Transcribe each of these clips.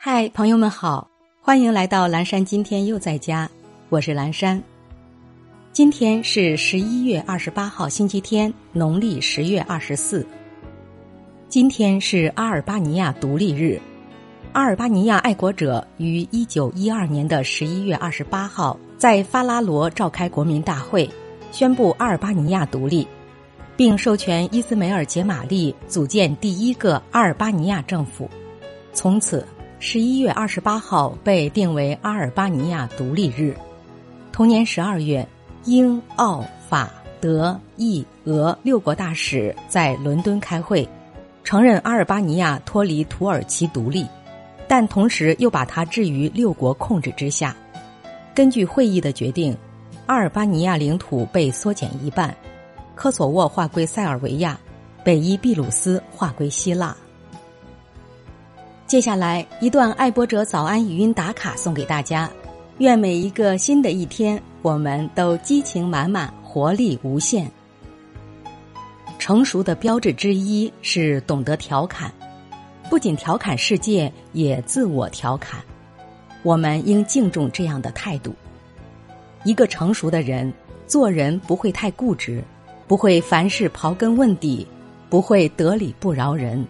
嗨，朋友们好，欢迎来到蓝山。今天又在家，我是蓝山。今天是十一月二十八号，星期天，农历十月二十四。今天是阿尔巴尼亚独立日。阿尔巴尼亚爱国者于一九一二年的十一月二十八号在法拉罗召开国民大会，宣布阿尔巴尼亚独立，并授权伊斯梅尔杰玛丽组建第一个阿尔巴尼亚政府。从此，十一月二十八号被定为阿尔巴尼亚独立日。同年十二月，英、澳、法、德、意、俄六国大使在伦敦开会，承认阿尔巴尼亚脱离土耳其独立。但同时又把它置于六国控制之下。根据会议的决定，阿尔巴尼亚领土被缩减一半，科索沃划归塞尔维亚，北伊秘鲁斯划归希腊。接下来一段爱播者早安语音打卡送给大家，愿每一个新的一天，我们都激情满满，活力无限。成熟的标志之一是懂得调侃。不仅调侃世界，也自我调侃。我们应敬重这样的态度。一个成熟的人，做人不会太固执，不会凡事刨根问底，不会得理不饶人，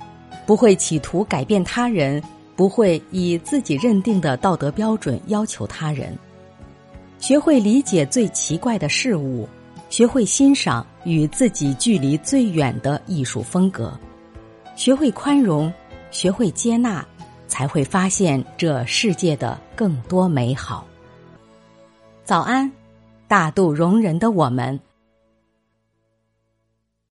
不会企图改变他人，不会以自己认定的道德标准要求他人。学会理解最奇怪的事物，学会欣赏与自己距离最远的艺术风格，学会宽容。学会接纳，才会发现这世界的更多美好。早安，大度容人的我们，